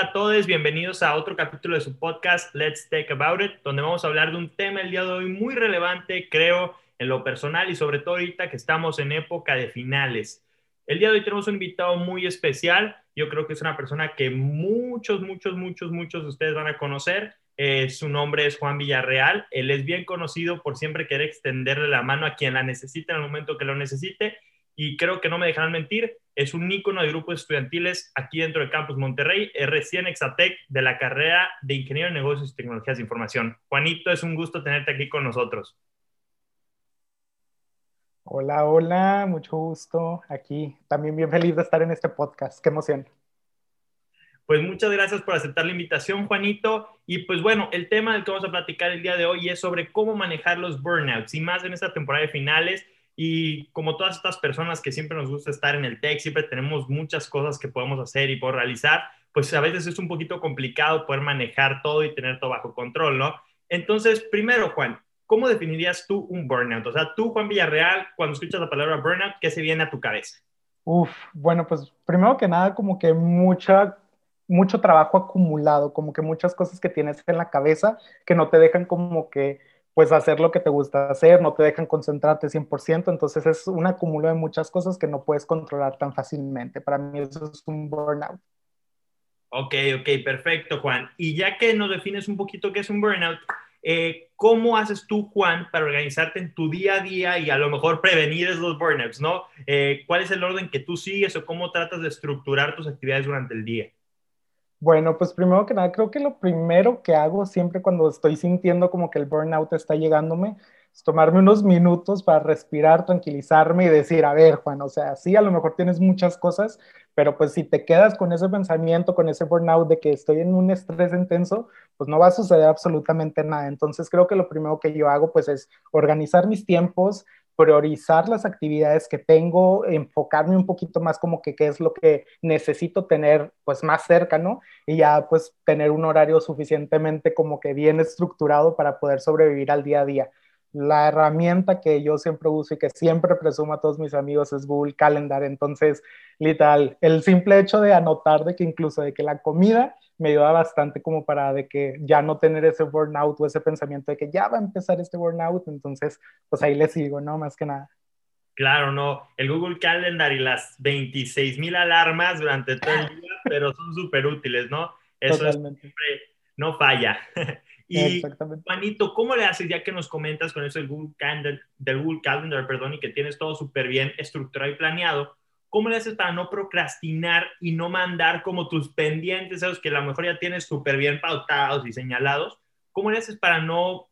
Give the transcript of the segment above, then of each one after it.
Hola a todos, bienvenidos a otro capítulo de su podcast Let's Talk About It, donde vamos a hablar de un tema el día de hoy muy relevante, creo, en lo personal y sobre todo ahorita que estamos en época de finales. El día de hoy tenemos un invitado muy especial, yo creo que es una persona que muchos, muchos, muchos, muchos de ustedes van a conocer. Eh, su nombre es Juan Villarreal, él es bien conocido por siempre querer extenderle la mano a quien la necesite en el momento que lo necesite y creo que no me dejarán mentir, es un ícono de grupos estudiantiles aquí dentro del campus Monterrey, es recién Exatec de la carrera de Ingeniero de Negocios y Tecnologías de Información. Juanito, es un gusto tenerte aquí con nosotros. Hola, hola, mucho gusto aquí. También bien feliz de estar en este podcast. Qué emoción. Pues muchas gracias por aceptar la invitación, Juanito. Y pues bueno, el tema del que vamos a platicar el día de hoy es sobre cómo manejar los burnouts y más en esta temporada de finales y como todas estas personas que siempre nos gusta estar en el tech, siempre tenemos muchas cosas que podemos hacer y por realizar, pues a veces es un poquito complicado poder manejar todo y tener todo bajo control, ¿no? Entonces, primero, Juan, ¿cómo definirías tú un burnout? O sea, tú, Juan Villarreal, cuando escuchas la palabra burnout, ¿qué se viene a tu cabeza? Uf, bueno, pues primero que nada, como que mucha, mucho trabajo acumulado, como que muchas cosas que tienes en la cabeza que no te dejan como que pues hacer lo que te gusta hacer, no te dejan concentrarte 100%, entonces es un acumulo de muchas cosas que no puedes controlar tan fácilmente. Para mí eso es un burnout. Ok, ok, perfecto, Juan. Y ya que nos defines un poquito qué es un burnout, eh, ¿cómo haces tú, Juan, para organizarte en tu día a día y a lo mejor prevenir esos burnouts, ¿no? Eh, ¿Cuál es el orden que tú sigues o cómo tratas de estructurar tus actividades durante el día? Bueno, pues primero que nada, creo que lo primero que hago siempre cuando estoy sintiendo como que el burnout está llegándome es tomarme unos minutos para respirar, tranquilizarme y decir, a ver, Juan, o sea, sí, a lo mejor tienes muchas cosas, pero pues si te quedas con ese pensamiento, con ese burnout de que estoy en un estrés intenso, pues no va a suceder absolutamente nada. Entonces creo que lo primero que yo hago pues es organizar mis tiempos, priorizar las actividades que tengo, enfocarme un poquito más como que qué es lo que necesito tener pues más cerca, ¿no? Y ya pues tener un horario suficientemente como que bien estructurado para poder sobrevivir al día a día. La herramienta que yo siempre uso y que siempre presumo a todos mis amigos es Google Calendar. Entonces, literal, el simple hecho de anotar de que incluso de que la comida me ayuda bastante como para de que ya no tener ese burnout o ese pensamiento de que ya va a empezar este burnout, entonces pues ahí le sigo, ¿no? Más que nada. Claro, no, el Google Calendar y las 26 mil alarmas durante todo el día, pero son súper útiles, ¿no? Eso es siempre, no falla. y Juanito, ¿cómo le haces ya que nos comentas con eso del Google Calendar, del Google Calendar, perdón, y que tienes todo súper bien estructurado y planeado? ¿Cómo le haces para no procrastinar y no mandar como tus pendientes, esos que a lo mejor ya tienes súper bien pautados y señalados? ¿Cómo le haces para no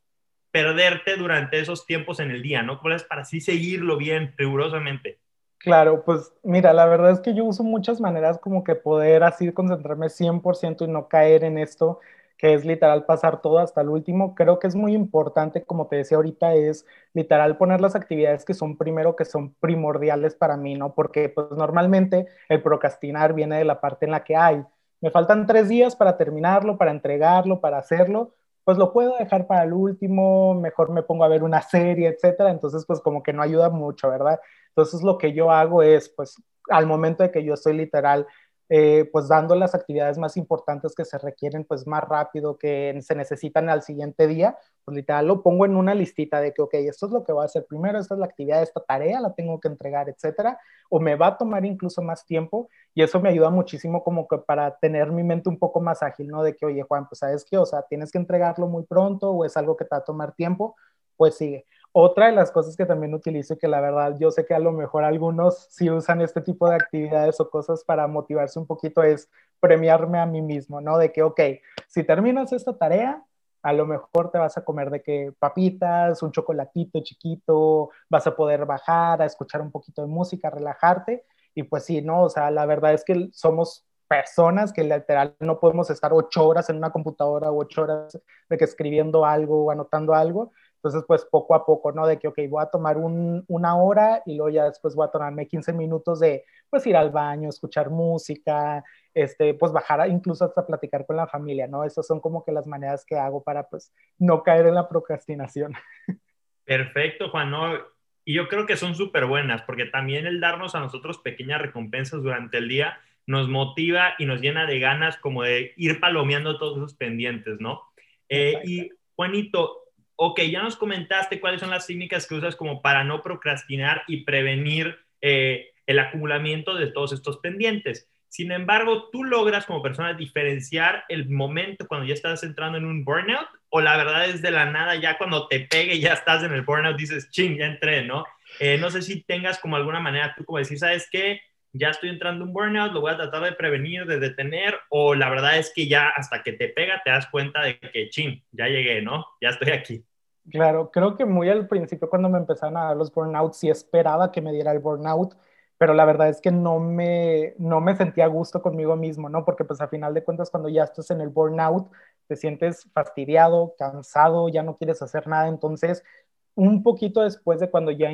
perderte durante esos tiempos en el día, ¿no? ¿Cómo haces para así seguirlo bien, rigurosamente? Claro, pues mira, la verdad es que yo uso muchas maneras como que poder así concentrarme 100% y no caer en esto que es literal pasar todo hasta el último. Creo que es muy importante, como te decía ahorita, es literal poner las actividades que son primero, que son primordiales para mí, ¿no? Porque pues normalmente el procrastinar viene de la parte en la que hay, me faltan tres días para terminarlo, para entregarlo, para hacerlo, pues lo puedo dejar para el último, mejor me pongo a ver una serie, etcétera. Entonces, pues como que no ayuda mucho, ¿verdad? Entonces, lo que yo hago es, pues, al momento de que yo estoy literal eh, pues dando las actividades más importantes que se requieren pues más rápido, que se necesitan al siguiente día, pues literal lo pongo en una listita de que, ok, esto es lo que voy a hacer primero, esta es la actividad, esta tarea la tengo que entregar, etcétera, o me va a tomar incluso más tiempo y eso me ayuda muchísimo como que para tener mi mente un poco más ágil, ¿no? De que, oye, Juan, pues sabes que, o sea, tienes que entregarlo muy pronto o es algo que te va a tomar tiempo, pues sigue. Otra de las cosas que también utilizo y que la verdad yo sé que a lo mejor algunos sí usan este tipo de actividades o cosas para motivarse un poquito es premiarme a mí mismo, ¿no? De que, ok, si terminas esta tarea, a lo mejor te vas a comer de que papitas, un chocolatito chiquito, vas a poder bajar, a escuchar un poquito de música, relajarte. Y pues sí, ¿no? O sea, la verdad es que somos personas que literal no podemos estar ocho horas en una computadora o ocho horas de que escribiendo algo o anotando algo. Entonces, pues poco a poco, ¿no? De que, ok, voy a tomar una hora y luego ya después voy a tomarme 15 minutos de, pues, ir al baño, escuchar música, este, pues, bajar incluso hasta platicar con la familia, ¿no? Esas son como que las maneras que hago para, pues, no caer en la procrastinación. Perfecto, Juan, ¿no? Y yo creo que son súper buenas, porque también el darnos a nosotros pequeñas recompensas durante el día nos motiva y nos llena de ganas como de ir palomeando todos esos pendientes, ¿no? Eh, y Juanito, ok, ya nos comentaste cuáles son las técnicas que usas como para no procrastinar y prevenir eh, el acumulamiento de todos estos pendientes. Sin embargo, ¿tú logras como persona diferenciar el momento cuando ya estás entrando en un burnout? ¿O la verdad es de la nada, ya cuando te pegue, ya estás en el burnout, dices, ching, ya entré, ¿no? Eh, no sé si tengas como alguna manera tú como decir, ¿sabes qué? Ya estoy entrando en burnout, lo voy a tratar de prevenir, de detener, o la verdad es que ya hasta que te pega te das cuenta de que, ching, ya llegué, ¿no? Ya estoy aquí. Claro, creo que muy al principio cuando me empezaron a dar los burnouts, sí esperaba que me diera el burnout, pero la verdad es que no me, no me sentía a gusto conmigo mismo, ¿no? Porque pues a final de cuentas cuando ya estás en el burnout, te sientes fastidiado, cansado, ya no quieres hacer nada, entonces un poquito después de cuando ya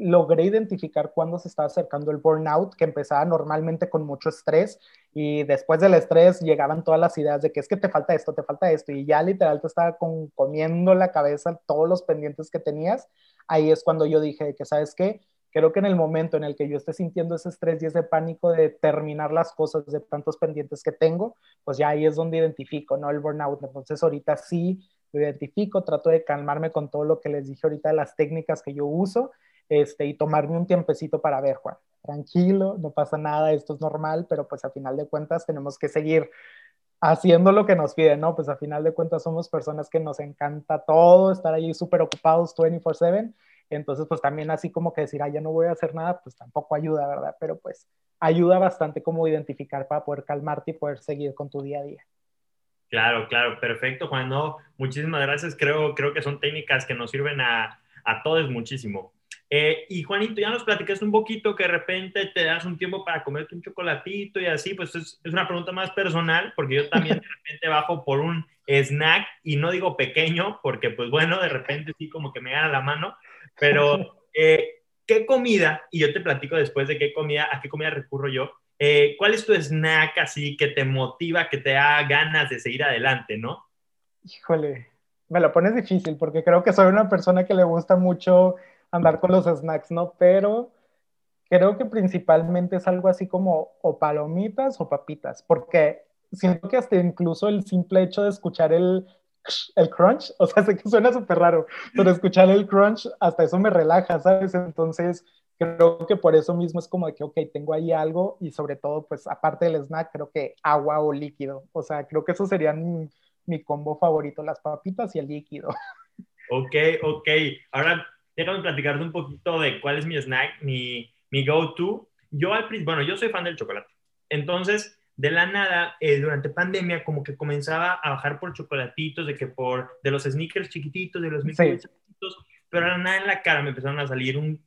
logré identificar cuándo se estaba acercando el burnout, que empezaba normalmente con mucho estrés y después del estrés llegaban todas las ideas de que es que te falta esto, te falta esto y ya literal te estaba con, comiendo la cabeza todos los pendientes que tenías, ahí es cuando yo dije que, ¿sabes qué? creo que en el momento en el que yo esté sintiendo ese estrés y ese pánico de terminar las cosas de tantos pendientes que tengo, pues ya ahí es donde identifico, ¿no? El burnout. Entonces ahorita sí lo identifico, trato de calmarme con todo lo que les dije ahorita, las técnicas que yo uso, este, y tomarme un tiempecito para ver, Juan, tranquilo, no pasa nada, esto es normal, pero pues a final de cuentas tenemos que seguir haciendo lo que nos piden, ¿no? Pues a final de cuentas somos personas que nos encanta todo, estar ahí súper ocupados 24/7 entonces, pues también así como que decir, ah, ya no voy a hacer nada, pues tampoco ayuda, ¿verdad? Pero pues ayuda bastante como identificar para poder calmarte y poder seguir con tu día a día. Claro, claro, perfecto, Juan. No, muchísimas gracias. Creo, creo que son técnicas que nos sirven a, a todos muchísimo. Eh, y Juanito, ya nos platicaste un poquito que de repente te das un tiempo para comerte un chocolatito y así, pues es, es una pregunta más personal, porque yo también de repente bajo por un snack y no digo pequeño, porque pues bueno, de repente sí como que me gana la mano, pero, eh, ¿qué comida? Y yo te platico después de qué comida, a qué comida recurro yo. Eh, ¿Cuál es tu snack así que te motiva, que te da ganas de seguir adelante, no? Híjole, me lo pones difícil porque creo que soy una persona que le gusta mucho andar con los snacks, ¿no? Pero creo que principalmente es algo así como o palomitas o papitas, porque siento que hasta incluso el simple hecho de escuchar el el crunch, o sea, sé que suena súper raro, pero escuchar el crunch, hasta eso me relaja, ¿sabes? Entonces, creo que por eso mismo es como de que, ok, tengo ahí algo y sobre todo, pues, aparte del snack, creo que agua o líquido, o sea, creo que eso serían mi, combo favorito, las papitas y el líquido. Ok, ok. Ahora, déjame platicarte un poquito de cuál es mi snack, mi, mi go-to. Yo, al, bueno, yo soy fan del chocolate. Entonces, de la nada, eh, durante pandemia, como que comenzaba a bajar por chocolatitos, de que por, de los sneakers chiquititos, de los sneakers chiquititos, pero a la nada en la cara me empezaron a salir un,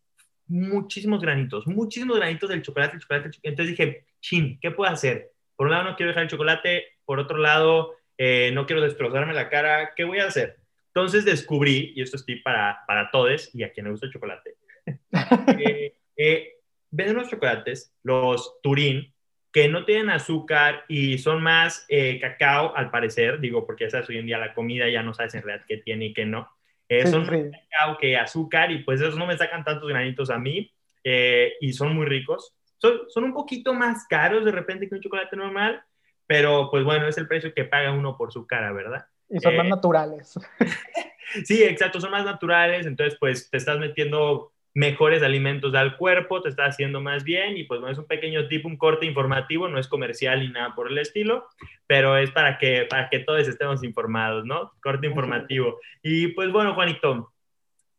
muchísimos granitos, muchísimos granitos del chocolate, el chocolate, Entonces dije, chin, ¿qué puedo hacer? Por un lado no quiero dejar el chocolate, por otro lado eh, no quiero destrozarme la cara, ¿qué voy a hacer? Entonces descubrí, y esto es tip para, para todos y a quien le gusta el chocolate, eh, eh, venden los chocolates, los Turín, que no tienen azúcar y son más eh, cacao, al parecer, digo, porque ya sabes, hoy en día la comida ya no sabes en realidad qué tiene y qué no. Eh, son más cacao que azúcar y pues esos no me sacan tantos granitos a mí eh, y son muy ricos. Son, son un poquito más caros de repente que un chocolate normal, pero pues bueno, es el precio que paga uno por su cara, ¿verdad? Y son más naturales. sí, exacto, son más naturales, entonces pues te estás metiendo mejores alimentos al cuerpo, te está haciendo más bien y pues no es un pequeño tipo, un corte informativo, no es comercial ni nada por el estilo, pero es para que, para que todos estemos informados, ¿no? Corte informativo. Y pues bueno, Juanito,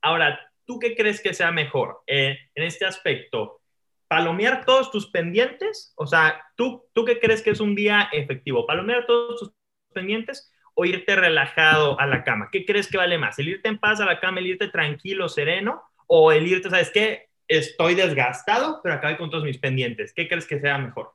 ahora, ¿tú qué crees que sea mejor eh, en este aspecto? ¿Palomear todos tus pendientes? O sea, ¿tú, ¿tú qué crees que es un día efectivo? ¿Palomear todos tus pendientes? O irte relajado a la cama? ¿Qué crees que vale más? ¿El irte en paz a la cama, el irte tranquilo, sereno? o el irte, ¿sabes qué? Estoy desgastado, pero acabé con todos mis pendientes. ¿Qué crees que sea mejor?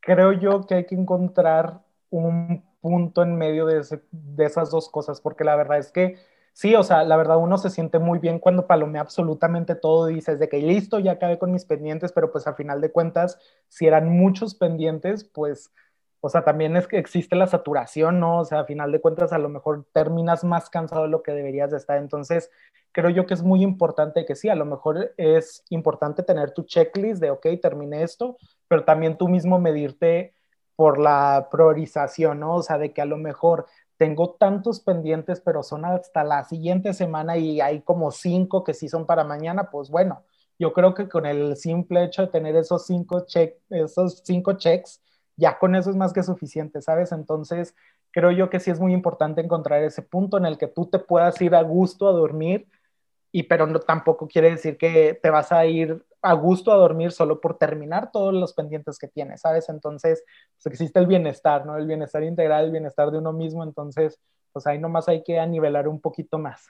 Creo yo que hay que encontrar un punto en medio de, de esas dos cosas, porque la verdad es que sí, o sea, la verdad uno se siente muy bien cuando palomea absolutamente todo dices de que listo, ya acabé con mis pendientes, pero pues al final de cuentas, si eran muchos pendientes, pues o sea, también es que existe la saturación, ¿no? O sea, a final de cuentas, a lo mejor terminas más cansado de lo que deberías de estar. Entonces, creo yo que es muy importante que sí, a lo mejor es importante tener tu checklist de, ok, terminé esto, pero también tú mismo medirte por la priorización, ¿no? O sea, de que a lo mejor tengo tantos pendientes, pero son hasta la siguiente semana y hay como cinco que sí son para mañana, pues bueno, yo creo que con el simple hecho de tener esos cinco, check, esos cinco checks, ya con eso es más que suficiente, ¿sabes? Entonces, creo yo que sí es muy importante encontrar ese punto en el que tú te puedas ir a gusto a dormir, y pero no, tampoco quiere decir que te vas a ir a gusto a dormir solo por terminar todos los pendientes que tienes, ¿sabes? Entonces, pues existe el bienestar, ¿no? El bienestar integral, el bienestar de uno mismo, entonces, pues ahí nomás hay que anivelar un poquito más.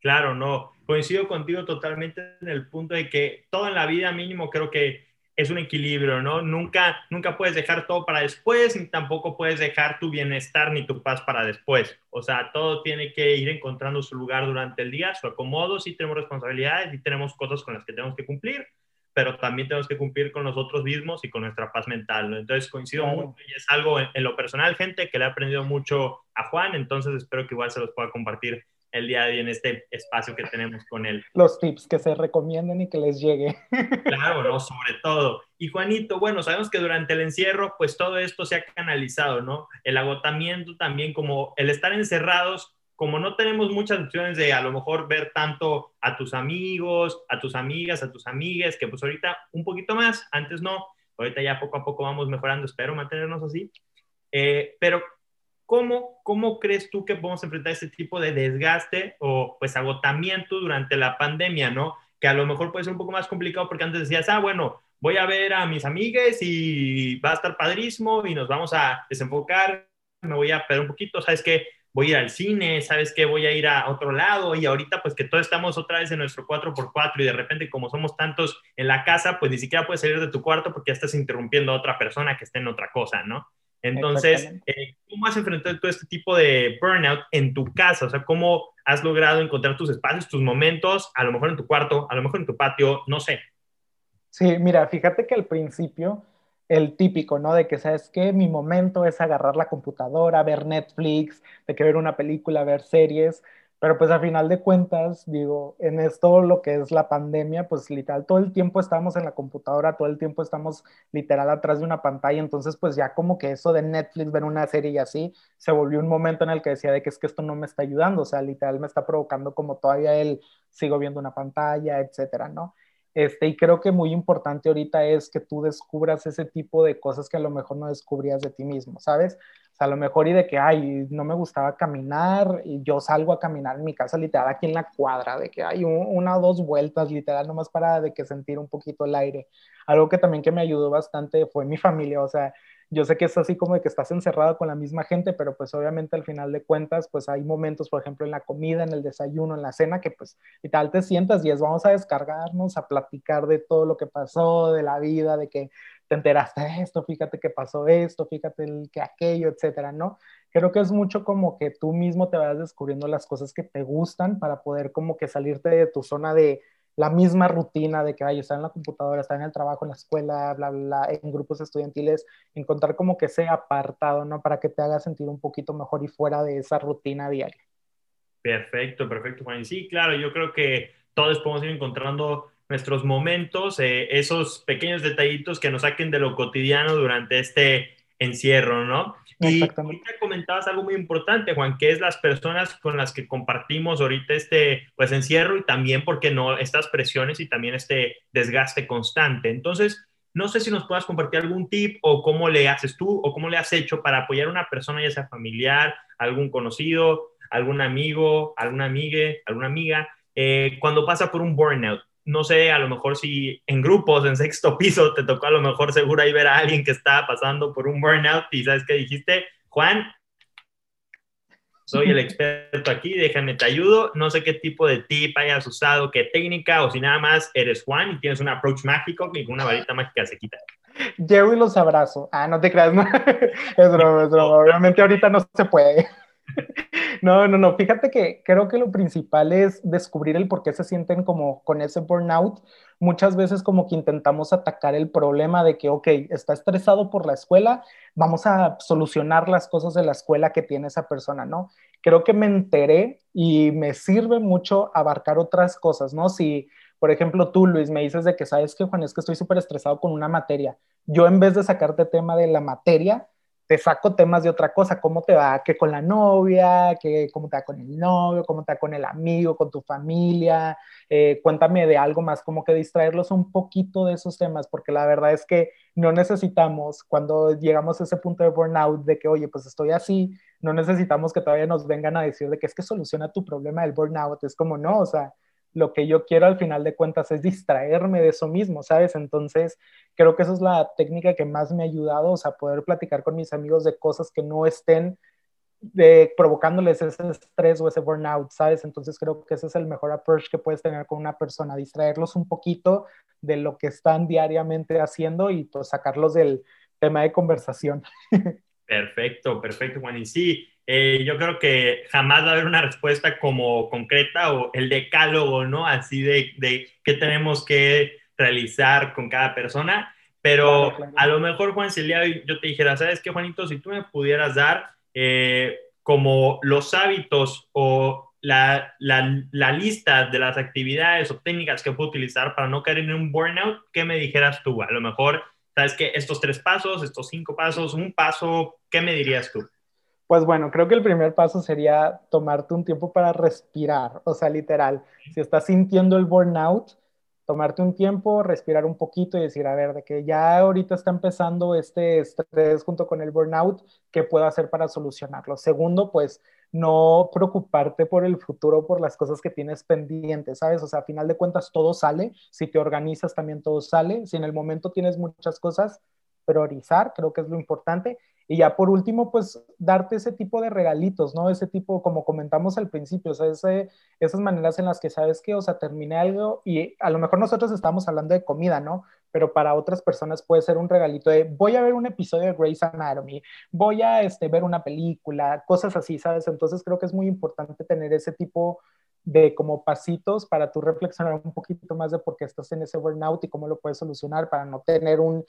Claro, no, coincido contigo totalmente en el punto de que todo en la vida mínimo creo que es un equilibrio, ¿no? Nunca, nunca puedes dejar todo para después, ni tampoco puedes dejar tu bienestar ni tu paz para después. O sea, todo tiene que ir encontrando su lugar durante el día, su acomodo, sí tenemos responsabilidades, y tenemos cosas con las que tenemos que cumplir, pero también tenemos que cumplir con nosotros mismos y con nuestra paz mental, ¿no? Entonces coincido mucho y es algo en, en, lo personal, gente, que le ha aprendido mucho a Juan, entonces espero que igual se los pueda compartir el día de hoy en este espacio que tenemos con él. Los tips que se recomienden y que les llegue. Claro, ¿no? Sobre todo. Y Juanito, bueno, sabemos que durante el encierro, pues todo esto se ha canalizado, ¿no? El agotamiento también, como el estar encerrados, como no tenemos muchas opciones de a lo mejor ver tanto a tus amigos, a tus amigas, a tus amigas, que pues ahorita un poquito más, antes no, ahorita ya poco a poco vamos mejorando, espero mantenernos así. Eh, pero ¿Cómo, ¿Cómo crees tú que podemos enfrentar ese tipo de desgaste o pues agotamiento durante la pandemia, ¿no? Que a lo mejor puede ser un poco más complicado porque antes decías, ah, bueno, voy a ver a mis amigues y va a estar padrísimo y nos vamos a desenfocar, me voy a perder un poquito, ¿sabes qué? Voy a ir al cine, ¿sabes qué? Voy a ir a otro lado y ahorita pues que todos estamos otra vez en nuestro 4x4 y de repente como somos tantos en la casa, pues ni siquiera puedes salir de tu cuarto porque ya estás interrumpiendo a otra persona que esté en otra cosa, ¿no? Entonces, eh, ¿cómo has enfrentado todo este tipo de burnout en tu casa? O sea, ¿cómo has logrado encontrar tus espacios, tus momentos, a lo mejor en tu cuarto, a lo mejor en tu patio, no sé? Sí, mira, fíjate que al principio, el típico, ¿no? De que, ¿sabes qué? Mi momento es agarrar la computadora, ver Netflix, de que ver una película, ver series. Pero pues a final de cuentas, digo, en esto lo que es la pandemia, pues literal, todo el tiempo estamos en la computadora, todo el tiempo estamos literal atrás de una pantalla, entonces pues ya como que eso de Netflix, ver una serie y así, se volvió un momento en el que decía de que es que esto no me está ayudando, o sea, literal me está provocando como todavía él sigo viendo una pantalla, etcétera, ¿no? Este, y creo que muy importante ahorita es que tú descubras ese tipo de cosas que a lo mejor no descubrías de ti mismo, ¿sabes? O a lo mejor y de que, ay, no me gustaba caminar y yo salgo a caminar en mi casa literal aquí en la cuadra, de que hay una o dos vueltas literal nomás para de que sentir un poquito el aire. Algo que también que me ayudó bastante fue mi familia, o sea, yo sé que es así como de que estás encerrado con la misma gente, pero pues obviamente al final de cuentas, pues hay momentos, por ejemplo, en la comida, en el desayuno, en la cena, que pues y tal te sientas y es vamos a descargarnos, a platicar de todo lo que pasó, de la vida, de que te enteraste de esto, fíjate que pasó esto, fíjate el, que aquello, etcétera, ¿no? Creo que es mucho como que tú mismo te vas descubriendo las cosas que te gustan para poder como que salirte de tu zona de la misma rutina de que, ay, estar en la computadora, estar en el trabajo, en la escuela, bla, bla, en grupos estudiantiles, encontrar como que ese apartado, ¿no? Para que te haga sentir un poquito mejor y fuera de esa rutina diaria. Perfecto, perfecto, Juan. Sí, claro, yo creo que todos podemos ir encontrando nuestros momentos, eh, esos pequeños detallitos que nos saquen de lo cotidiano durante este encierro, ¿no? Y ahorita comentabas algo muy importante, Juan, que es las personas con las que compartimos ahorita este pues encierro y también, porque no, estas presiones y también este desgaste constante. Entonces, no sé si nos puedas compartir algún tip o cómo le haces tú o cómo le has hecho para apoyar a una persona, ya sea familiar, algún conocido, algún amigo, alguna amiga, alguna amiga, eh, cuando pasa por un burnout no sé, a lo mejor si en grupos, en sexto piso, te tocó a lo mejor seguro ahí ver a alguien que estaba pasando por un burnout y sabes qué dijiste, Juan, soy el experto aquí, déjame te ayudo, no sé qué tipo de tip hayas usado, qué técnica, o si nada más eres Juan y tienes un approach mágico con una varita mágica se quita. Llevo y los abrazo. Ah, no te creas, no. es broma, es broma. Obviamente ahorita no se puede. No, no, no. Fíjate que creo que lo principal es descubrir el por qué se sienten como con ese burnout. Muchas veces como que intentamos atacar el problema de que, ok, está estresado por la escuela, vamos a solucionar las cosas de la escuela que tiene esa persona, ¿no? Creo que me enteré y me sirve mucho abarcar otras cosas, ¿no? Si, por ejemplo, tú, Luis, me dices de que, ¿sabes que Juan? Es que estoy súper estresado con una materia. Yo en vez de sacarte tema de la materia, te saco temas de otra cosa, cómo te va que con la novia, que cómo te va con el novio, cómo te va con el amigo, con tu familia, eh, cuéntame de algo más, como que distraerlos un poquito de esos temas, porque la verdad es que no necesitamos, cuando llegamos a ese punto de burnout, de que, oye, pues estoy así, no necesitamos que todavía nos vengan a decir de que es que soluciona tu problema del burnout, es como, no, o sea, lo que yo quiero al final de cuentas es distraerme de eso mismo, ¿sabes? Entonces, creo que esa es la técnica que más me ha ayudado, o sea, poder platicar con mis amigos de cosas que no estén de, provocándoles ese estrés o ese burnout, ¿sabes? Entonces creo que ese es el mejor approach que puedes tener con una persona, distraerlos un poquito de lo que están diariamente haciendo y pues sacarlos del tema de conversación. Perfecto, perfecto, Juan. Y sí, eh, yo creo que jamás va a haber una respuesta como concreta o el decálogo, ¿no? Así de, de qué tenemos que realizar con cada persona. Pero a lo mejor, Juan, si el día yo te dijera, ¿sabes qué, Juanito? Si tú me pudieras dar eh, como los hábitos o la, la, la, lista de las actividades o técnicas que puedo utilizar para no caer en un burnout, ¿qué me dijeras tú? A lo mejor, ¿sabes qué? Estos tres pasos, estos cinco pasos, un paso, ¿qué me dirías tú? Pues bueno, creo que el primer paso sería tomarte un tiempo para respirar, o sea, literal, si estás sintiendo el burnout, tomarte un tiempo, respirar un poquito y decir, a ver, de que ya ahorita está empezando este estrés junto con el burnout, ¿qué puedo hacer para solucionarlo? Segundo, pues no preocuparte por el futuro, por las cosas que tienes pendientes, ¿sabes? O sea, a final de cuentas todo sale, si te organizas también todo sale, si en el momento tienes muchas cosas, priorizar, creo que es lo importante. Y ya por último, pues darte ese tipo de regalitos, ¿no? Ese tipo, como comentamos al principio, o sea, esas maneras en las que sabes que, o sea, terminé algo y a lo mejor nosotros estamos hablando de comida, ¿no? Pero para otras personas puede ser un regalito de voy a ver un episodio de Grey's Anatomy, voy a este, ver una película, cosas así, ¿sabes? Entonces creo que es muy importante tener ese tipo de como pasitos para tú reflexionar un poquito más de por qué estás en ese burnout y cómo lo puedes solucionar para no tener un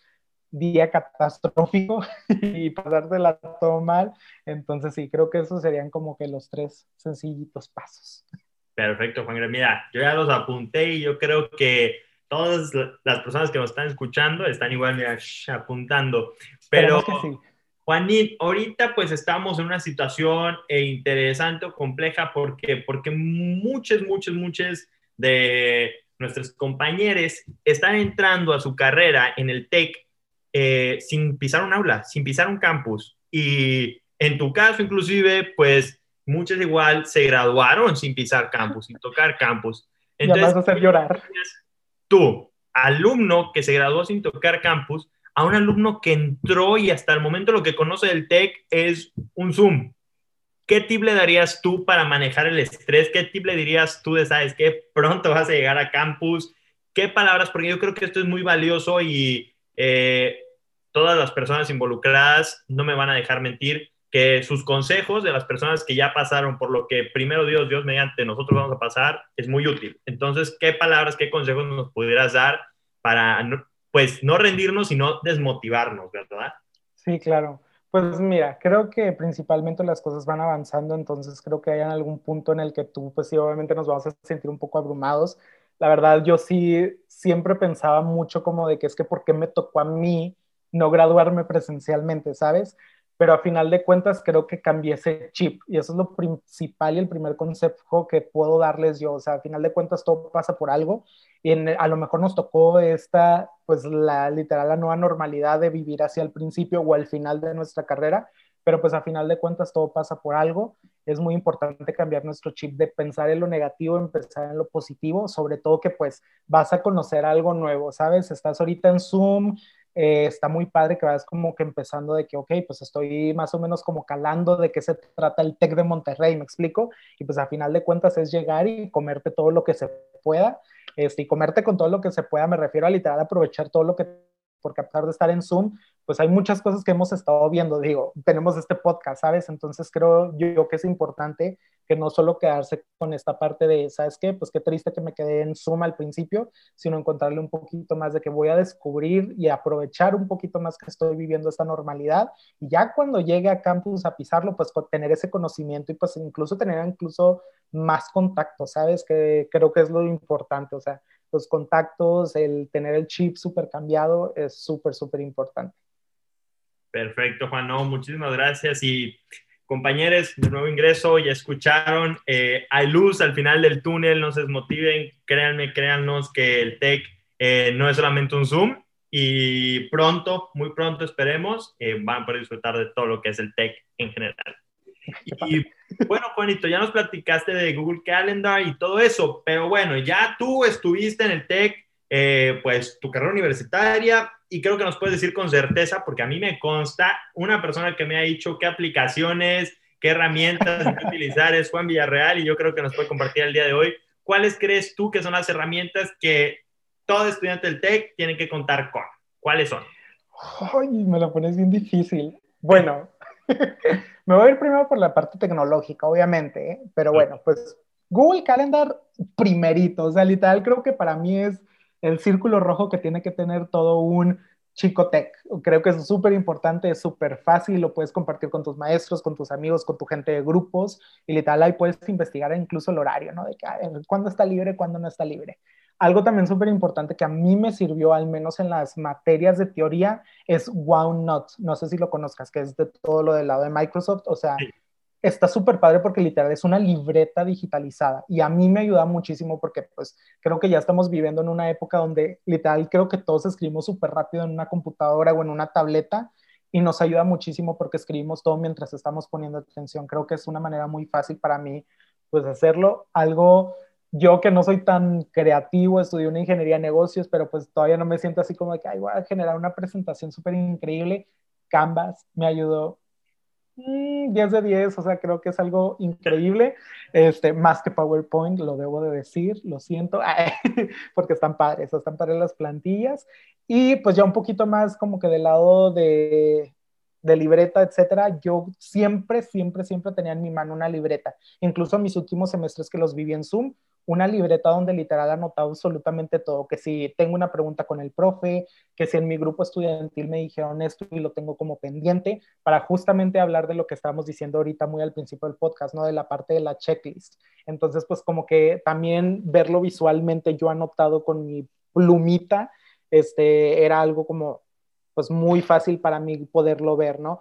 día catastrófico y pasártela todo mal. Entonces sí, creo que esos serían como que los tres sencillitos pasos. Perfecto, Juan. Mira, yo ya los apunté y yo creo que todas las personas que nos están escuchando están igual mira, apuntando. Pero, sí. Juanín, ahorita pues estamos en una situación eh, interesante o compleja porque, porque muchos, muchos, muchos de nuestros compañeros están entrando a su carrera en el TEC eh, sin pisar un aula, sin pisar un campus. Y en tu caso, inclusive, pues muchos igual se graduaron sin pisar campus, sin tocar campus. Entonces, vas a hacer llorar. Tú, alumno que se graduó sin tocar campus, a un alumno que entró y hasta el momento lo que conoce del TEC es un Zoom. ¿Qué tip le darías tú para manejar el estrés? ¿Qué tip le dirías tú de, sabes, que pronto vas a llegar a campus? ¿Qué palabras? Porque yo creo que esto es muy valioso y eh, todas las personas involucradas no me van a dejar mentir que sus consejos de las personas que ya pasaron por lo que primero Dios, Dios mediante nosotros vamos a pasar, es muy útil. Entonces, ¿qué palabras, qué consejos nos pudieras dar para, pues, no rendirnos y no desmotivarnos, verdad? Sí, claro. Pues mira, creo que principalmente las cosas van avanzando, entonces creo que hay algún punto en el que tú, pues sí, obviamente nos vamos a sentir un poco abrumados. La verdad, yo sí siempre pensaba mucho como de que es que por qué me tocó a mí no graduarme presencialmente, ¿sabes? Pero a final de cuentas creo que cambié ese chip y eso es lo principal y el primer concepto que puedo darles yo. O sea, a final de cuentas todo pasa por algo y a lo mejor nos tocó esta, pues la literal, la nueva normalidad de vivir hacia el principio o al final de nuestra carrera, pero pues a final de cuentas todo pasa por algo. Es muy importante cambiar nuestro chip de pensar en lo negativo, empezar en lo positivo, sobre todo que pues vas a conocer algo nuevo, ¿sabes? Estás ahorita en Zoom, eh, está muy padre que vas como que empezando de que, ok, pues estoy más o menos como calando de qué se trata el TEC de Monterrey, ¿me explico? Y pues a final de cuentas es llegar y comerte todo lo que se pueda, este, y comerte con todo lo que se pueda, me refiero a literal aprovechar todo lo que porque a pesar de estar en Zoom, pues hay muchas cosas que hemos estado viendo, digo, tenemos este podcast, ¿sabes? Entonces creo yo que es importante que no solo quedarse con esta parte de, ¿sabes qué? Pues qué triste que me quedé en Zoom al principio, sino encontrarle un poquito más de que voy a descubrir y aprovechar un poquito más que estoy viviendo esta normalidad y ya cuando llegue a campus a pisarlo, pues tener ese conocimiento y pues incluso tener incluso más contacto, ¿sabes? Que creo que es lo importante, o sea, los contactos, el tener el chip súper cambiado es súper, súper importante. Perfecto, Juan. No, muchísimas gracias. Y compañeros de nuevo ingreso, ya escucharon, eh, hay luz al final del túnel, no se desmotiven, créanme, créannos que el TEC eh, no es solamente un Zoom y pronto, muy pronto esperemos, eh, van a poder disfrutar de todo lo que es el TEC en general. Y bueno, Juanito, ya nos platicaste de Google Calendar y todo eso, pero bueno, ya tú estuviste en el TEC, pues tu carrera universitaria, y creo que nos puedes decir con certeza, porque a mí me consta, una persona que me ha dicho qué aplicaciones, qué herramientas utilizar es Juan Villarreal y yo creo que nos puede compartir el día de hoy. ¿Cuáles crees tú que son las herramientas que todo estudiante del TEC tiene que contar con? ¿Cuáles son? Ay, me lo pones bien difícil. Bueno, me voy a ir primero por la parte tecnológica, obviamente, ¿eh? pero bueno, pues Google Calendar primerito, o sea, literal creo que para mí es el círculo rojo que tiene que tener todo un chico tech. Creo que es súper importante, es súper fácil, lo puedes compartir con tus maestros, con tus amigos, con tu gente de grupos y literal ahí puedes investigar incluso el horario, ¿no? De que, cuándo está libre, cuándo no está libre. Algo también súper importante que a mí me sirvió, al menos en las materias de teoría, es OneNote. No sé si lo conozcas, que es de todo lo del lado de Microsoft. O sea, está súper padre porque literal es una libreta digitalizada y a mí me ayuda muchísimo porque pues creo que ya estamos viviendo en una época donde literal creo que todos escribimos súper rápido en una computadora o en una tableta y nos ayuda muchísimo porque escribimos todo mientras estamos poniendo atención. Creo que es una manera muy fácil para mí pues hacerlo. Algo yo que no soy tan creativo, estudié una ingeniería de negocios, pero pues todavía no me siento así como de que Ay, voy generar una presentación súper increíble. Canvas me ayudó 10 mm, de 10, o sea, creo que es algo increíble, este, más que PowerPoint, lo debo de decir, lo siento, porque están padres, están padres las plantillas, y pues ya un poquito más como que del lado de, de libreta, etcétera, yo siempre, siempre, siempre tenía en mi mano una libreta, incluso mis últimos semestres que los viví en Zoom, una libreta donde literal anotado absolutamente todo, que si tengo una pregunta con el profe, que si en mi grupo estudiantil me dijeron esto y lo tengo como pendiente, para justamente hablar de lo que estábamos diciendo ahorita muy al principio del podcast, ¿no? De la parte de la checklist. Entonces, pues como que también verlo visualmente yo anotado con mi plumita, este, era algo como pues muy fácil para mí poderlo ver, ¿no?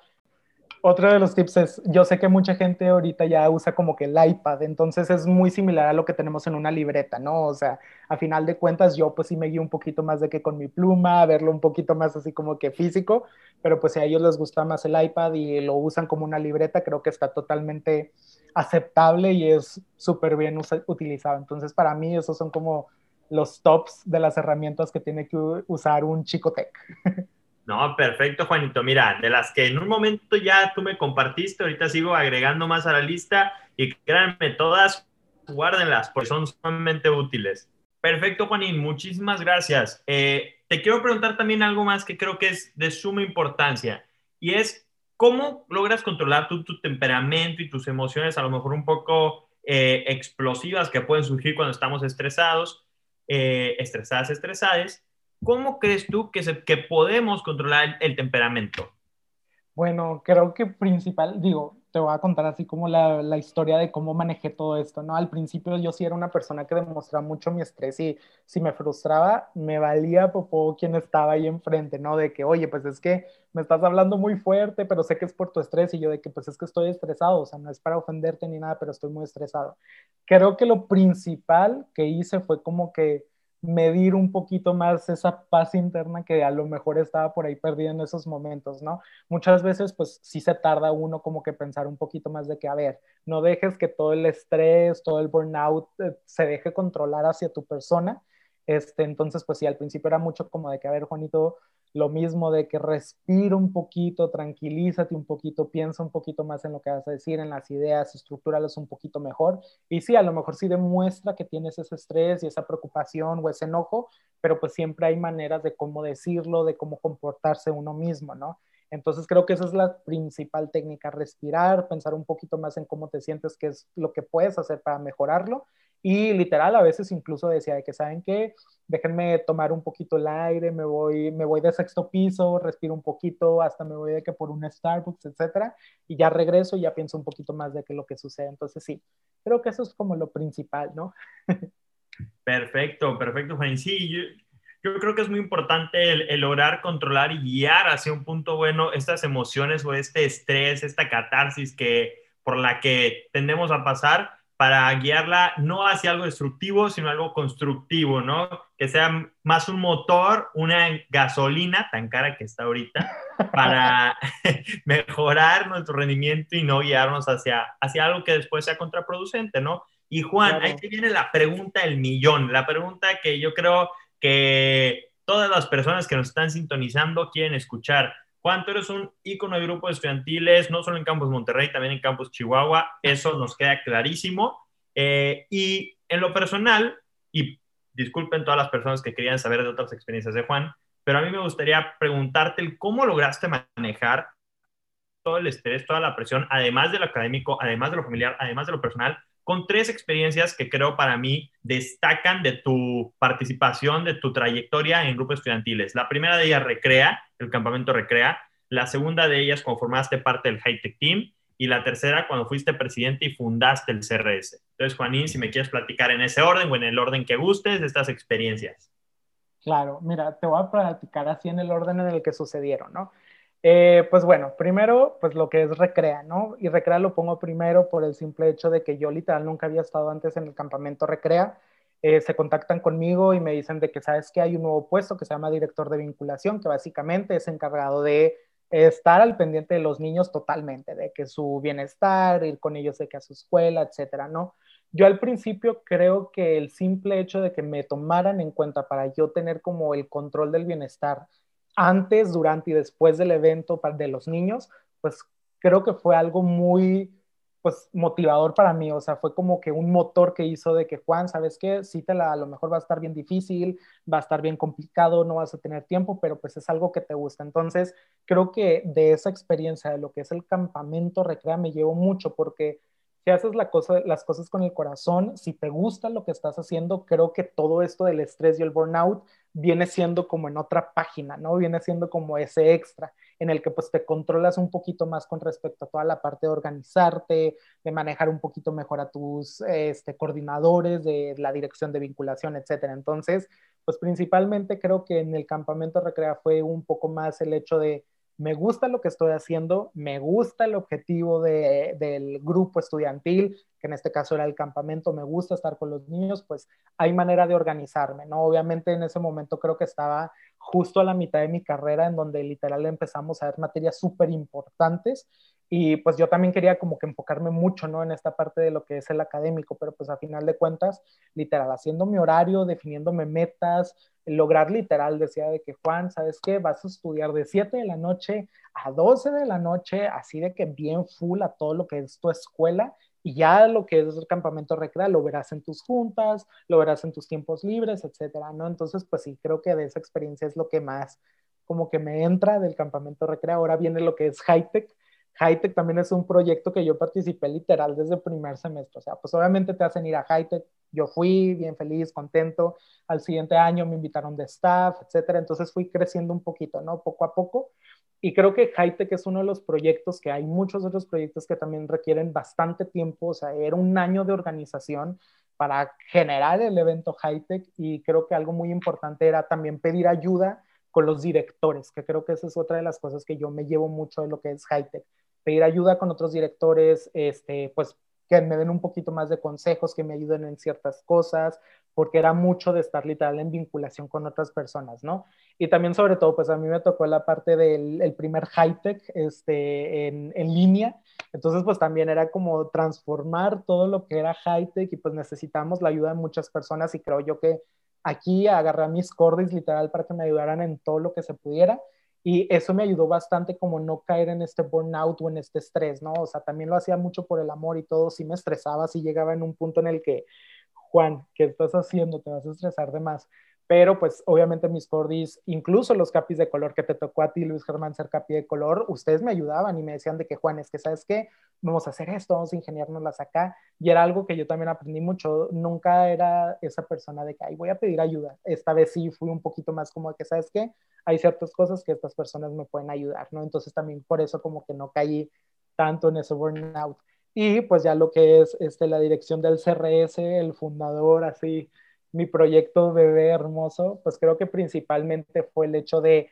Otro de los tips es, yo sé que mucha gente ahorita ya usa como que el iPad, entonces es muy similar a lo que tenemos en una libreta, ¿no? O sea, a final de cuentas yo pues sí me guío un poquito más de que con mi pluma, verlo un poquito más así como que físico, pero pues si a ellos les gusta más el iPad y lo usan como una libreta, creo que está totalmente aceptable y es súper bien utilizado. Entonces para mí esos son como los tops de las herramientas que tiene que usar un chico tech. No, perfecto, Juanito. Mira, de las que en un momento ya tú me compartiste, ahorita sigo agregando más a la lista y créanme, todas guárdenlas porque son sumamente útiles. Perfecto, Juanín, muchísimas gracias. Eh, te quiero preguntar también algo más que creo que es de suma importancia y es cómo logras controlar tu, tu temperamento y tus emociones, a lo mejor un poco eh, explosivas que pueden surgir cuando estamos estresados, eh, estresadas, estresadas ¿Cómo crees tú que, se, que podemos controlar el temperamento? Bueno, creo que principal, digo, te voy a contar así como la, la, historia de cómo manejé todo esto, ¿no? Al principio yo sí era una persona que demostraba mucho mi estrés y si me frustraba, me valía popó quien estaba ahí enfrente, ¿no? De que, oye, pues es que me estás hablando muy fuerte, pero sé que es por tu estrés y yo de que, pues es que estoy estresado, o sea, no es para ofenderte ni nada, pero estoy muy estresado. Creo que lo principal que hice fue como que medir un poquito más esa paz interna que a lo mejor estaba por ahí perdida en esos momentos, ¿no? Muchas veces, pues sí se tarda uno como que pensar un poquito más de que, a ver, no dejes que todo el estrés, todo el burnout eh, se deje controlar hacia tu persona. Este, entonces, pues sí, al principio era mucho como de que, a ver, Juanito, lo mismo de que respira un poquito, tranquilízate un poquito, piensa un poquito más en lo que vas a decir, en las ideas, estructúralas un poquito mejor. Y sí, a lo mejor sí demuestra que tienes ese estrés y esa preocupación o ese enojo, pero pues siempre hay maneras de cómo decirlo, de cómo comportarse uno mismo, ¿no? Entonces creo que esa es la principal técnica, respirar, pensar un poquito más en cómo te sientes, qué es lo que puedes hacer para mejorarlo. Y literal, a veces incluso decía de que, ¿saben qué? Déjenme tomar un poquito el aire, me voy, me voy de sexto piso, respiro un poquito, hasta me voy de que por un Starbucks, etcétera, y ya regreso y ya pienso un poquito más de qué es lo que sucede. Entonces sí, creo que eso es como lo principal, ¿no? Perfecto, perfecto, Juan. Sí, yo, yo creo que es muy importante el, lograr controlar y guiar hacia un punto bueno estas emociones o este estrés, esta catarsis que por la que tendemos a pasar para guiarla no hacia algo destructivo, sino algo constructivo, ¿no? Que sea más un motor, una gasolina tan cara que está ahorita, para mejorar nuestro rendimiento y no guiarnos hacia, hacia algo que después sea contraproducente, ¿no? Y Juan, ahí te viene la pregunta del millón, la pregunta que yo creo que todas las personas que nos están sintonizando quieren escuchar. Juan, tú eres un ícono de grupos estudiantiles, no solo en Campus Monterrey, también en Campus Chihuahua, eso nos queda clarísimo. Eh, y en lo personal, y disculpen todas las personas que querían saber de otras experiencias de Juan, pero a mí me gustaría preguntarte cómo lograste manejar todo el estrés, toda la presión, además de lo académico, además de lo familiar, además de lo personal, con tres experiencias que creo para mí destacan de tu participación, de tu trayectoria en grupos estudiantiles. La primera de ellas, Recrea, el campamento Recrea. La segunda de ellas, cuando formaste parte del High Tech Team. Y la tercera, cuando fuiste presidente y fundaste el CRS. Entonces, Juanín, si me quieres platicar en ese orden o en el orden que gustes de estas experiencias. Claro, mira, te voy a platicar así en el orden en el que sucedieron, ¿no? Eh, pues bueno, primero, pues lo que es Recrea, ¿no? Y Recrea lo pongo primero por el simple hecho de que yo literal nunca había estado antes en el campamento Recrea. Eh, se contactan conmigo y me dicen de que sabes que hay un nuevo puesto que se llama director de vinculación, que básicamente es encargado de estar al pendiente de los niños totalmente, de que su bienestar, ir con ellos de que a su escuela, etcétera, ¿no? Yo al principio creo que el simple hecho de que me tomaran en cuenta para yo tener como el control del bienestar antes, durante y después del evento de los niños, pues creo que fue algo muy pues motivador para mí, o sea, fue como que un motor que hizo de que Juan, ¿sabes qué? Sí, te la, a lo mejor va a estar bien difícil, va a estar bien complicado, no vas a tener tiempo, pero pues es algo que te gusta. Entonces, creo que de esa experiencia, de lo que es el campamento Recrea, me llevo mucho porque si haces la cosa, las cosas con el corazón, si te gusta lo que estás haciendo, creo que todo esto del estrés y el burnout viene siendo como en otra página, ¿no? Viene siendo como ese extra en el que pues te controlas un poquito más con respecto a toda la parte de organizarte, de manejar un poquito mejor a tus este, coordinadores de la dirección de vinculación, etcétera. Entonces, pues principalmente creo que en el campamento recrea fue un poco más el hecho de me gusta lo que estoy haciendo, me gusta el objetivo del grupo estudiantil, que en este caso era el campamento, me gusta estar con los niños, pues hay manera de organizarme, ¿no? Obviamente en ese momento creo que estaba justo a la mitad de mi carrera en donde literal empezamos a ver materias súper importantes y pues yo también quería como que enfocarme mucho, ¿no? En esta parte de lo que es el académico, pero pues a final de cuentas, literal, haciendo mi horario, definiéndome metas, lograr literal, decía de que Juan, ¿sabes qué? Vas a estudiar de 7 de la noche a 12 de la noche, así de que bien full a todo lo que es tu escuela y ya lo que es el campamento recreal lo verás en tus juntas, lo verás en tus tiempos libres, etcétera, ¿no? Entonces, pues sí, creo que de esa experiencia es lo que más como que me entra del campamento recreal. Ahora viene lo que es high tech, Hightech también es un proyecto que yo participé literal desde el primer semestre. O sea, pues obviamente te hacen ir a Hightech. Yo fui bien feliz, contento. Al siguiente año me invitaron de staff, etcétera. Entonces fui creciendo un poquito, ¿no? Poco a poco. Y creo que Hightech es uno de los proyectos que hay muchos otros proyectos que también requieren bastante tiempo. O sea, era un año de organización para generar el evento Hightech. Y creo que algo muy importante era también pedir ayuda con los directores, que creo que esa es otra de las cosas que yo me llevo mucho de lo que es Hightech pedir ayuda con otros directores, este, pues que me den un poquito más de consejos, que me ayuden en ciertas cosas, porque era mucho de estar literal en vinculación con otras personas, ¿no? Y también sobre todo, pues a mí me tocó la parte del el primer high-tech este, en, en, línea, entonces pues también era como transformar todo lo que era high-tech y pues necesitamos la ayuda de muchas personas y creo yo que aquí agarré a mis cordis literal para que me ayudaran en todo lo que se pudiera y eso me ayudó bastante como no caer en este burnout o en este estrés, ¿no? O sea, también lo hacía mucho por el amor y todo, sí me estresaba, sí llegaba en un punto en el que, Juan, ¿qué estás haciendo? Te vas a estresar de más. Pero pues obviamente mis cordis, incluso los capis de color que te tocó a ti, Luis Germán, ser capi de color, ustedes me ayudaban y me decían de que Juan, es que sabes qué, vamos a hacer esto, vamos a ingeniárnoslas acá, y era algo que yo también aprendí mucho, nunca era esa persona de que, ay, voy a pedir ayuda, esta vez sí fui un poquito más como de que, sabes qué, hay ciertas cosas que estas personas me pueden ayudar, ¿no? Entonces también por eso como que no caí tanto en ese burnout. Y pues ya lo que es este, la dirección del CRS, el fundador, así, mi proyecto bebé hermoso, pues creo que principalmente fue el hecho de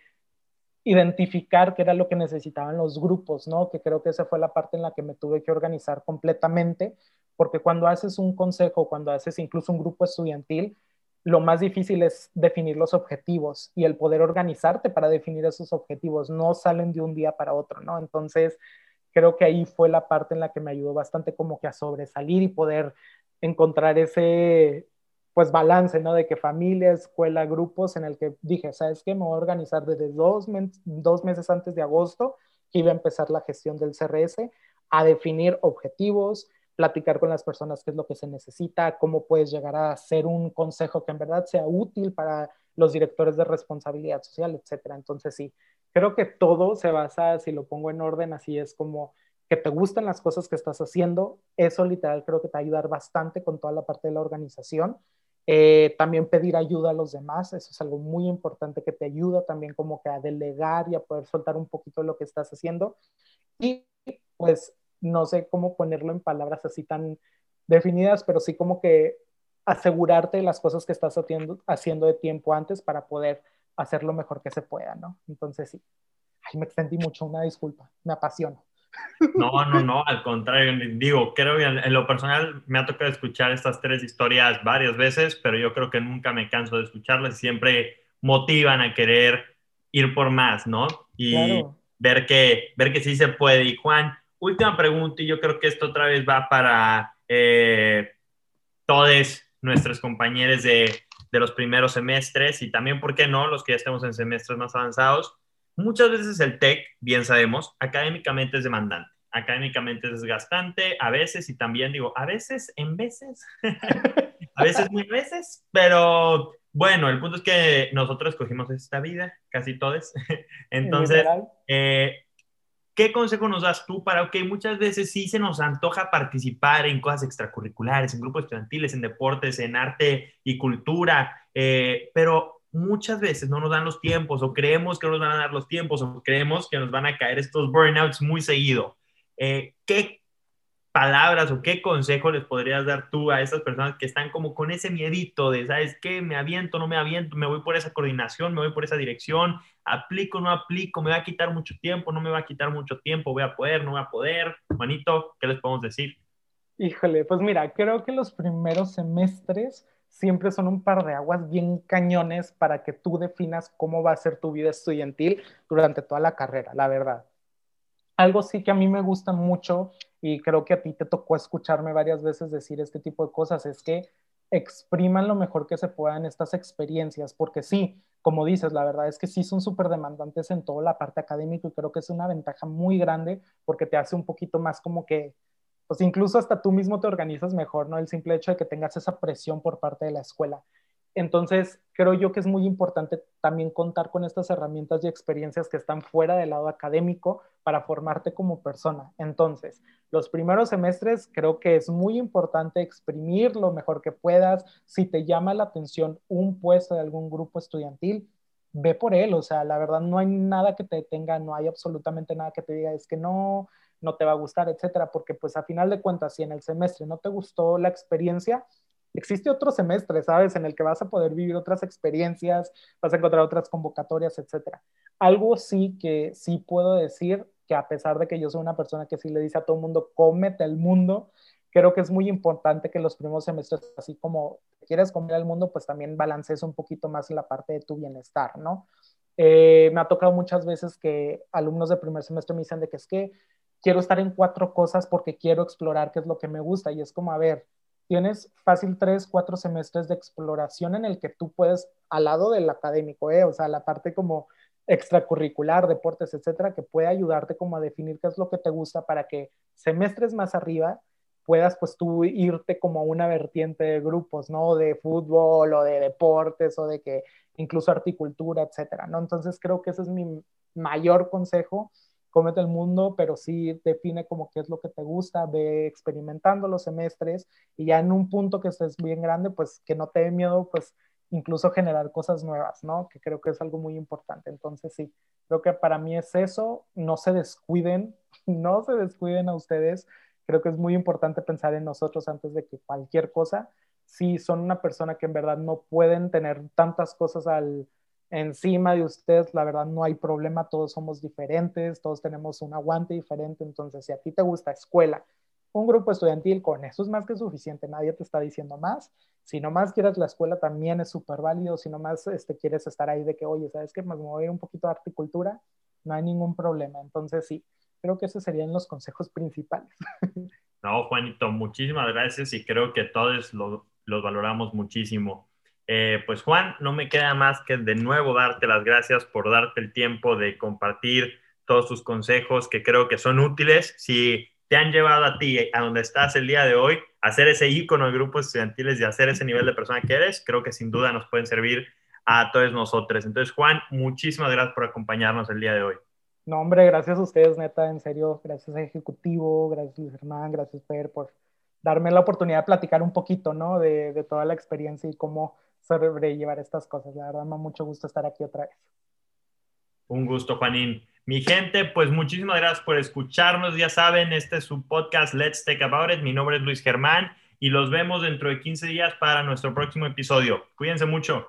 identificar qué era lo que necesitaban los grupos, ¿no? Que creo que esa fue la parte en la que me tuve que organizar completamente, porque cuando haces un consejo, cuando haces incluso un grupo estudiantil, lo más difícil es definir los objetivos y el poder organizarte para definir esos objetivos, no salen de un día para otro, ¿no? Entonces, creo que ahí fue la parte en la que me ayudó bastante como que a sobresalir y poder encontrar ese, pues balance, ¿no? De que familia, escuela, grupos, en el que dije, ¿sabes qué? Me voy a organizar desde dos, dos meses antes de agosto, que iba a empezar la gestión del CRS, a definir objetivos, platicar con las personas qué es lo que se necesita, cómo puedes llegar a hacer un consejo que en verdad sea útil para los directores de responsabilidad social, etcétera. Entonces, sí, creo que todo se basa, si lo pongo en orden, así es como que te gustan las cosas que estás haciendo, eso literal creo que te va a ayudar bastante con toda la parte de la organización eh, también pedir ayuda a los demás, eso es algo muy importante que te ayuda también como que a delegar y a poder soltar un poquito lo que estás haciendo. Y pues no sé cómo ponerlo en palabras así tan definidas, pero sí como que asegurarte las cosas que estás haciendo, haciendo de tiempo antes para poder hacer lo mejor que se pueda, ¿no? Entonces sí. Me extendí mucho, una disculpa, me apasiona. No, no, no, al contrario, digo, creo que en, lo personal me ha tocado escuchar estas tres historias varias veces, pero yo creo que nunca me canso de escucharlas, siempre motivan a querer ir por más, ¿no? Y ver, que, ver que sí se puede. Y Juan, última pregunta, y yo creo que esto otra vez va para eh, todos nuestros compañeros de, de los primeros semestres y también, ¿por qué no?, los que ya estamos en semestres más avanzados Muchas veces el TEC, bien sabemos, académicamente es demandante, académicamente es desgastante, a veces, y también digo, a veces, en veces, a veces, muy veces, pero bueno, el punto es que nosotros escogimos esta vida, casi todos. Entonces, eh, ¿qué consejo nos das tú para que muchas veces sí se nos antoja participar en cosas extracurriculares, en grupos estudiantiles, en deportes, en arte y cultura, eh, pero muchas veces no nos dan los tiempos o creemos que no nos van a dar los tiempos o creemos que nos van a caer estos burnouts muy seguido. Eh, ¿Qué palabras o qué consejo les podrías dar tú a esas personas que están como con ese miedito de, ¿sabes qué? Me aviento, no me aviento, me voy por esa coordinación, me voy por esa dirección, aplico, no aplico, me va a quitar mucho tiempo, no me va a quitar mucho tiempo, voy a poder, no voy a poder. Juanito, ¿qué les podemos decir? Híjole, pues mira, creo que los primeros semestres siempre son un par de aguas bien cañones para que tú definas cómo va a ser tu vida estudiantil durante toda la carrera, la verdad. Algo sí que a mí me gusta mucho y creo que a ti te tocó escucharme varias veces decir este tipo de cosas es que expriman lo mejor que se puedan estas experiencias, porque sí, como dices, la verdad es que sí son súper demandantes en toda la parte académica y creo que es una ventaja muy grande porque te hace un poquito más como que incluso hasta tú mismo te organizas mejor, ¿no? El simple hecho de que tengas esa presión por parte de la escuela. Entonces, creo yo que es muy importante también contar con estas herramientas y experiencias que están fuera del lado académico para formarte como persona. Entonces, los primeros semestres creo que es muy importante exprimir lo mejor que puedas. Si te llama la atención un puesto de algún grupo estudiantil, ve por él. O sea, la verdad no hay nada que te detenga, no hay absolutamente nada que te diga, es que no, no te va a gustar, etcétera, porque pues a final de cuentas, si en el semestre no te gustó la experiencia, existe otro semestre, ¿sabes? En el que vas a poder vivir otras experiencias, vas a encontrar otras convocatorias, etcétera. Algo sí que sí puedo decir que a pesar de que yo soy una persona que sí le dice a todo el mundo, cómete el mundo, creo que es muy importante que los primeros semestres, así como quieres comer el mundo, pues también balancees un poquito más la parte de tu bienestar, ¿no? Eh, me ha tocado muchas veces que alumnos de primer semestre me dicen de que es que quiero estar en cuatro cosas porque quiero explorar qué es lo que me gusta. Y es como, a ver, tienes fácil tres, cuatro semestres de exploración en el que tú puedes, al lado del académico, ¿eh? o sea, la parte como extracurricular, deportes, etcétera, que puede ayudarte como a definir qué es lo que te gusta para que semestres más arriba puedas pues tú irte como una vertiente de grupos, ¿no? De fútbol o de deportes o de que incluso articultura, etcétera, ¿no? Entonces creo que ese es mi mayor consejo, cómete el mundo, pero sí define como qué es lo que te gusta, ve experimentando los semestres y ya en un punto que estés bien grande, pues que no te dé miedo, pues incluso generar cosas nuevas, ¿no? Que creo que es algo muy importante. Entonces, sí, creo que para mí es eso, no se descuiden, no se descuiden a ustedes. Creo que es muy importante pensar en nosotros antes de que cualquier cosa. Si son una persona que en verdad no pueden tener tantas cosas al, encima de ustedes, la verdad no hay problema, todos somos diferentes, todos tenemos un aguante diferente, entonces si a ti te gusta escuela, un grupo estudiantil, con eso es más que suficiente, nadie te está diciendo más. Si no más quieres la escuela, también es súper válido. Si no más este, quieres estar ahí de que, oye, ¿sabes qué? Me voy a ir un poquito de articultura, no hay ningún problema. Entonces, sí, creo que esos serían los consejos principales. No, Juanito, muchísimas gracias y creo que todos los valoramos muchísimo. Eh, pues Juan, no me queda más que de nuevo darte las gracias por darte el tiempo de compartir todos tus consejos que creo que son útiles. Si te han llevado a ti, a donde estás el día de hoy, a ser ese ícono de grupos estudiantiles y a ser ese nivel de persona que eres, creo que sin duda nos pueden servir a todos nosotros. Entonces, Juan, muchísimas gracias por acompañarnos el día de hoy. No, hombre, gracias a ustedes, neta, en serio, gracias a Ejecutivo, gracias Luis gracias Per por darme la oportunidad de platicar un poquito, ¿no? De toda la experiencia y cómo sobrellevar estas cosas. La verdad, me mucho gusto estar aquí otra vez. Un gusto, Juanín. Mi gente, pues muchísimas gracias por escucharnos. Ya saben, este es su podcast Let's Take About It. Mi nombre es Luis Germán y los vemos dentro de 15 días para nuestro próximo episodio. Cuídense mucho.